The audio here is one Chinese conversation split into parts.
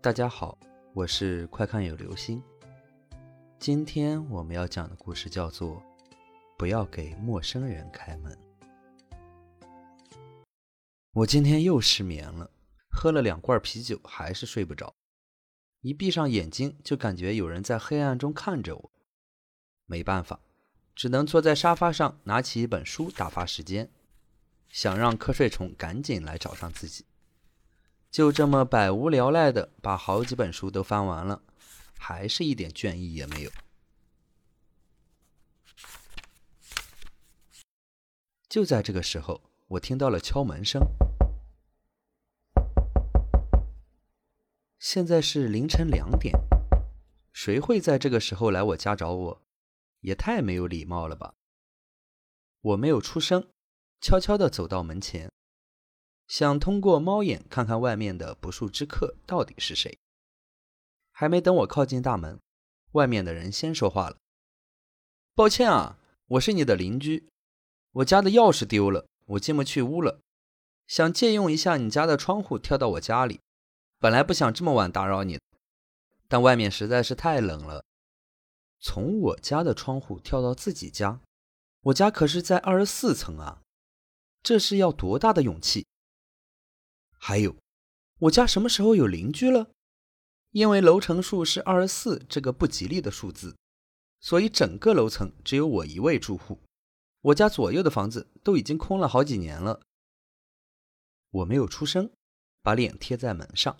大家好，我是快看有流星。今天我们要讲的故事叫做《不要给陌生人开门》。我今天又失眠了，喝了两罐啤酒还是睡不着。一闭上眼睛就感觉有人在黑暗中看着我，没办法，只能坐在沙发上拿起一本书打发时间，想让瞌睡虫赶紧来找上自己。就这么百无聊赖的把好几本书都翻完了，还是一点倦意也没有。就在这个时候，我听到了敲门声。现在是凌晨两点，谁会在这个时候来我家找我？也太没有礼貌了吧！我没有出声，悄悄的走到门前。想通过猫眼看看外面的不速之客到底是谁。还没等我靠近大门，外面的人先说话了：“抱歉啊，我是你的邻居，我家的钥匙丢了，我进不去屋了，想借用一下你家的窗户跳到我家里。本来不想这么晚打扰你，但外面实在是太冷了。从我家的窗户跳到自己家，我家可是在二十四层啊，这是要多大的勇气？”还有，我家什么时候有邻居了？因为楼层数是二十四这个不吉利的数字，所以整个楼层只有我一位住户。我家左右的房子都已经空了好几年了。我没有出声，把脸贴在门上，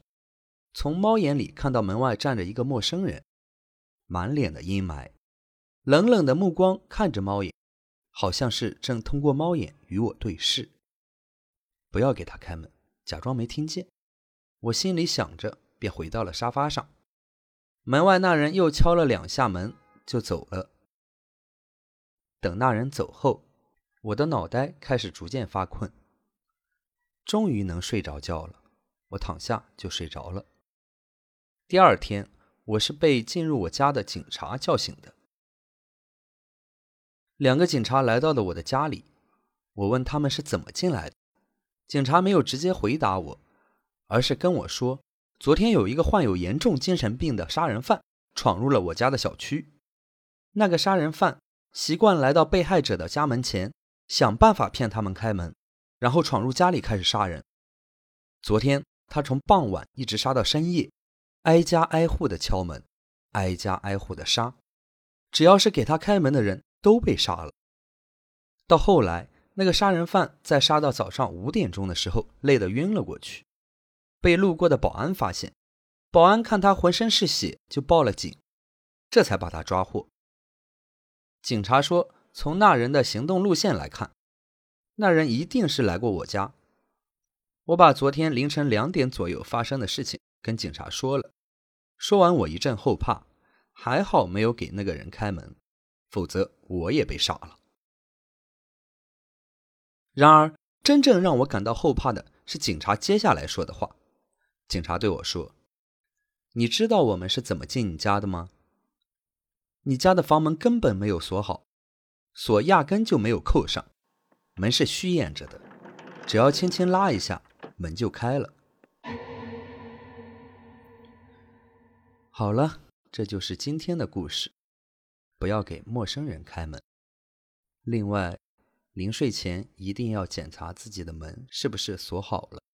从猫眼里看到门外站着一个陌生人，满脸的阴霾，冷冷的目光看着猫眼，好像是正通过猫眼与我对视。不要给他开门。假装没听见，我心里想着，便回到了沙发上。门外那人又敲了两下门，就走了。等那人走后，我的脑袋开始逐渐发困，终于能睡着觉了。我躺下就睡着了。第二天，我是被进入我家的警察叫醒的。两个警察来到了我的家里，我问他们是怎么进来的。警察没有直接回答我，而是跟我说：“昨天有一个患有严重精神病的杀人犯闯入了我家的小区。那个杀人犯习惯来到被害者的家门前，想办法骗他们开门，然后闯入家里开始杀人。昨天他从傍晚一直杀到深夜，挨家挨户的敲门，挨家挨户的杀，只要是给他开门的人都被杀了。到后来。”那个杀人犯在杀到早上五点钟的时候，累得晕了过去，被路过的保安发现。保安看他浑身是血，就报了警，这才把他抓获。警察说，从那人的行动路线来看，那人一定是来过我家。我把昨天凌晨两点左右发生的事情跟警察说了。说完，我一阵后怕，还好没有给那个人开门，否则我也被杀了。然而，真正让我感到后怕的是警察接下来说的话。警察对我说：“你知道我们是怎么进你家的吗？你家的房门根本没有锁好，锁压根就没有扣上，门是虚掩着的，只要轻轻拉一下，门就开了。”好了，这就是今天的故事。不要给陌生人开门。另外。临睡前一定要检查自己的门是不是锁好了。